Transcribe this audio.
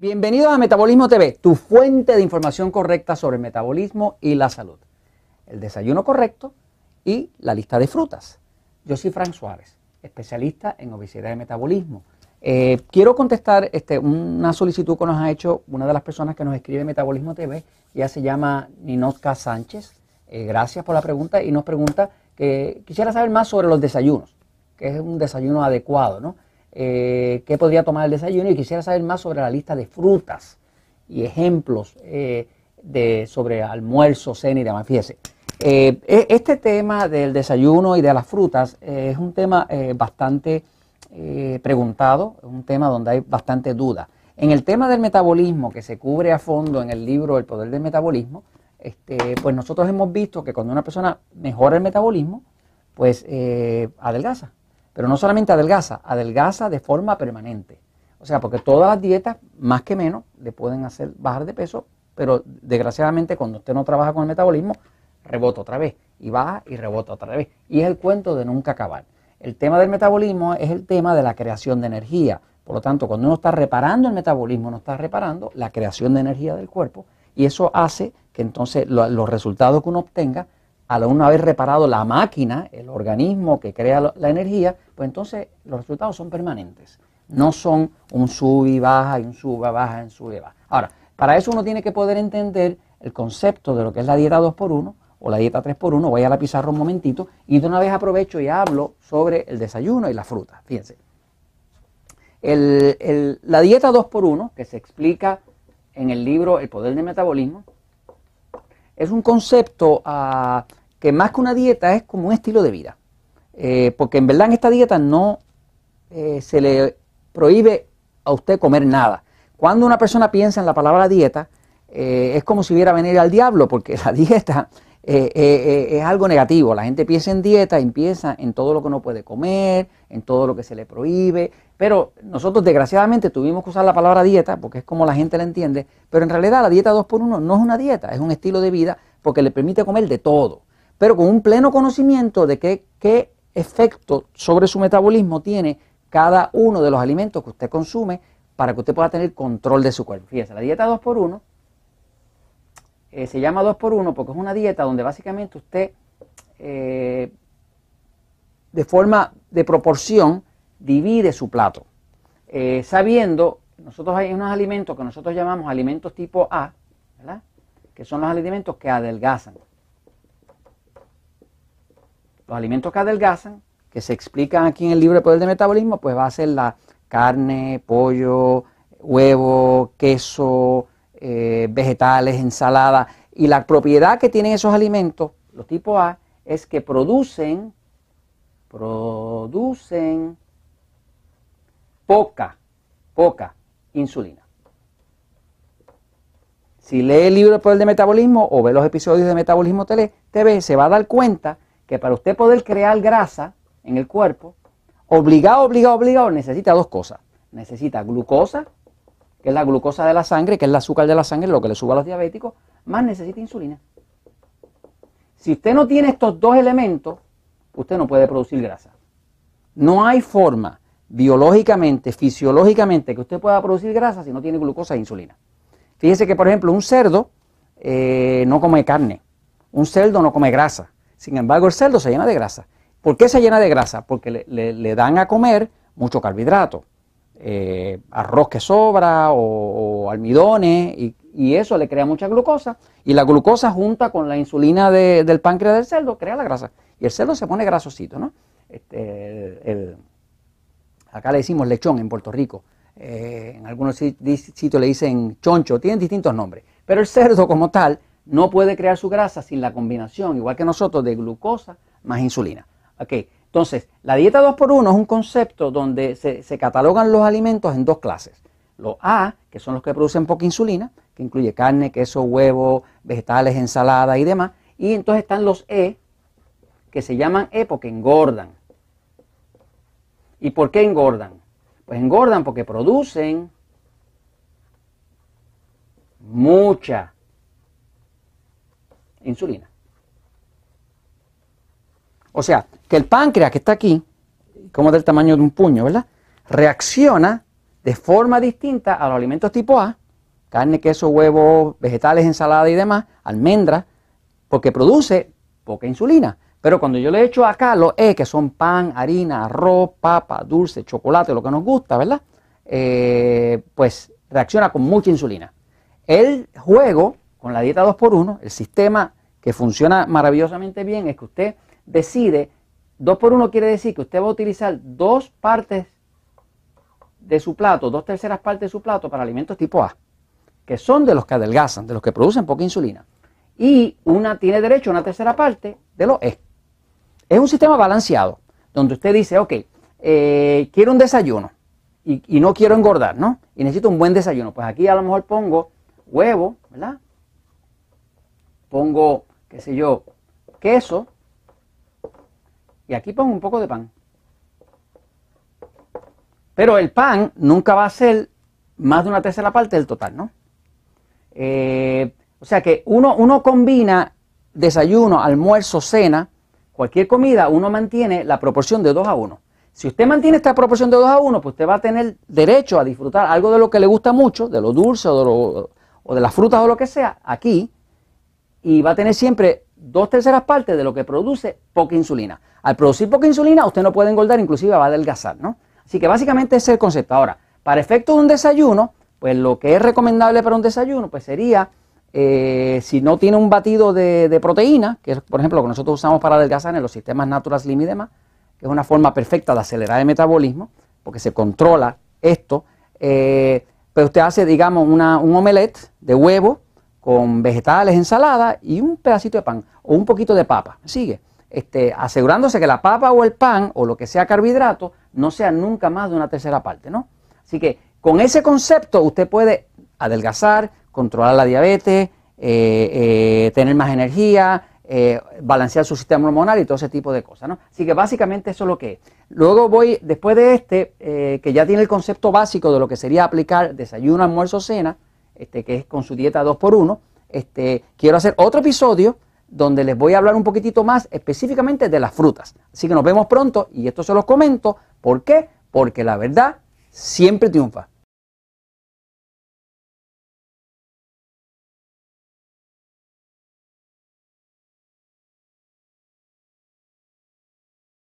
Bienvenidos a Metabolismo TV, tu fuente de información correcta sobre el metabolismo y la salud. El desayuno correcto y la lista de frutas. Yo soy Frank Suárez, especialista en obesidad y metabolismo. Eh, quiero contestar este, una solicitud que nos ha hecho una de las personas que nos escribe Metabolismo TV. Ella se llama Ninotka Sánchez. Eh, gracias por la pregunta y nos pregunta que quisiera saber más sobre los desayunos, que es un desayuno adecuado, ¿no? Eh, qué podría tomar el desayuno y quisiera saber más sobre la lista de frutas y ejemplos eh, de, sobre almuerzo, cena y demás. Fíjese, eh, e, este tema del desayuno y de las frutas es un tema bastante preguntado, es un tema donde hay bastante duda. En el tema del metabolismo, que se cubre a fondo en el libro El Poder del Metabolismo, este, pues nosotros hemos visto que cuando una persona mejora el metabolismo, pues adelgaza. Pero no solamente adelgaza, adelgaza de forma permanente. O sea, porque todas las dietas, más que menos, le pueden hacer bajar de peso, pero desgraciadamente cuando usted no trabaja con el metabolismo, rebota otra vez, y baja y rebota otra vez. Y es el cuento de nunca acabar. El tema del metabolismo es el tema de la creación de energía. Por lo tanto, cuando uno está reparando el metabolismo, uno está reparando la creación de energía del cuerpo y eso hace que entonces los resultados que uno obtenga al una vez reparado la máquina, el organismo que crea la energía, pues entonces los resultados son permanentes. No son un sub y baja y un sub y baja, un sub y baja. Ahora, para eso uno tiene que poder entender el concepto de lo que es la dieta 2x1 o la dieta 3x1. Voy a la pizarra un momentito y de una vez aprovecho y hablo sobre el desayuno y la fruta. Fíjense. la dieta 2x1, que se explica en el libro El Poder del Metabolismo, es un concepto uh, que más que una dieta es como un estilo de vida. Eh, porque en verdad en esta dieta no eh, se le prohíbe a usted comer nada. Cuando una persona piensa en la palabra dieta, eh, es como si hubiera venir al diablo, porque la dieta es algo negativo. La gente piensa en dieta y piensa en todo lo que no puede comer, en todo lo que se le prohíbe. Pero nosotros desgraciadamente tuvimos que usar la palabra dieta, porque es como la gente la entiende. Pero en realidad la dieta 2x1 no es una dieta, es un estilo de vida porque le permite comer de todo pero con un pleno conocimiento de qué, qué efecto sobre su metabolismo tiene cada uno de los alimentos que usted consume para que usted pueda tener control de su cuerpo. Fíjese, la dieta 2x1 eh, se llama 2x1 porque es una dieta donde básicamente usted eh, de forma de proporción divide su plato. Eh, sabiendo, nosotros hay unos alimentos que nosotros llamamos alimentos tipo A, ¿verdad? que son los alimentos que adelgazan. Los alimentos que adelgazan, que se explican aquí en el libro de Poder de Metabolismo, pues va a ser la carne, pollo, huevo, queso, eh, vegetales, ensalada. Y la propiedad que tienen esos alimentos, los tipo A, es que producen, producen poca, poca insulina. Si lee el libro de Poder de Metabolismo o ve los episodios de Metabolismo TV, se va a dar cuenta que para usted poder crear grasa en el cuerpo, obligado, obligado, obligado, necesita dos cosas. Necesita glucosa, que es la glucosa de la sangre, que es el azúcar de la sangre, lo que le sube a los diabéticos, más necesita insulina. Si usted no tiene estos dos elementos, usted no puede producir grasa. No hay forma biológicamente, fisiológicamente, que usted pueda producir grasa si no tiene glucosa e insulina. Fíjese que, por ejemplo, un cerdo eh, no come carne, un cerdo no come grasa, sin embargo, el cerdo se llena de grasa. ¿Por qué se llena de grasa? Porque le, dan a comer mucho carbohidrato, eh, arroz que sobra o, almidones, y, eso le crea mucha glucosa. Y la glucosa junta con la insulina del páncreas del cerdo crea la grasa. Y el cerdo se pone grasosito, ¿no? Este, acá le decimos lechón en Puerto Rico. Eh, en algunos sitios le dicen choncho, tienen distintos nombres. Pero el cerdo como tal no puede crear su grasa sin la combinación, igual que nosotros, de glucosa más insulina. Okay. Entonces, la dieta 2x1 es un concepto donde se, catalogan los alimentos en dos clases. Los A, que son los que producen poca insulina, que incluye carne, queso, huevo, vegetales, ensalada y demás. Y entonces están los E, que se llaman E porque engordan. ¿Y por qué engordan? Pues engordan porque producen mucha insulina. O sea, que el páncreas que está aquí, como del tamaño de un puño, ¿verdad? Reacciona de forma distinta a los alimentos tipo A, carne, queso, huevos, vegetales, ensalada y demás, almendras, porque produce poca insulina. Pero cuando yo le echo acá los E, que son pan, harina, arroz, papa, dulce, chocolate, lo que nos gusta, ¿verdad? Eh, pues reacciona con mucha insulina. El juego con la dieta 2x1, el sistema que funciona maravillosamente bien es que usted decide, 2x1 quiere decir que usted va a utilizar dos partes de su plato, dos terceras partes de su plato para alimentos tipo A, que son de los que adelgazan, de los que producen poca insulina. Y una tiene derecho a una tercera parte de los E. Es un sistema balanceado, donde usted dice, ok, eh, quiero un desayuno y, no quiero engordar, ¿no? Y necesito un buen desayuno. Pues aquí a lo mejor pongo huevo, ¿verdad? Pongo, qué sé yo, queso y aquí pongo un poco de pan. Pero el pan nunca va a ser más de una tercera parte del total, ¿no? Eh, o sea que uno, uno combina desayuno, almuerzo, cena, cualquier comida, uno mantiene la proporción de 2 a 1. Si usted mantiene esta proporción de 2 a 1, pues usted va a tener derecho a disfrutar algo de lo que le gusta mucho, de lo dulce o de, las frutas o lo que sea, aquí, y va a tener siempre dos terceras partes de lo que produce poca insulina. Al producir poca insulina, usted no puede engordar, inclusive va a adelgazar, ¿no? Así que básicamente es el concepto. Ahora, para efectos de un desayuno, pues lo que es recomendable para un desayuno, pues sería, eh, si no tiene un batido de, proteína, que es por ejemplo lo que nosotros usamos para adelgazar en los sistemas Natural Slim y demás, que es una forma perfecta de acelerar el metabolismo, porque se controla esto. Eh, pero usted hace, digamos, una, un omelette de huevo con vegetales, ensalada y un pedacito de pan o un poquito de papa. Sigue. Este, asegurándose que la papa o el pan o lo que sea carbohidrato no sea nunca más de una tercera parte, ¿no? Así que con ese concepto usted puede adelgazar, controlar la diabetes, eh, eh, tener más energía, eh, balancear su sistema hormonal y todo ese tipo de cosas. ¿no? Así que básicamente eso es lo que es. Luego voy, después de este, que ya tiene el concepto básico de lo que sería aplicar desayuno, almuerzo, cena, este, que es con su dieta 2x1, este, quiero hacer otro episodio donde les voy a hablar un poquitito más específicamente de las frutas. Así que nos vemos pronto y esto se los comento. ¿Por qué? Porque la verdad siempre triunfa.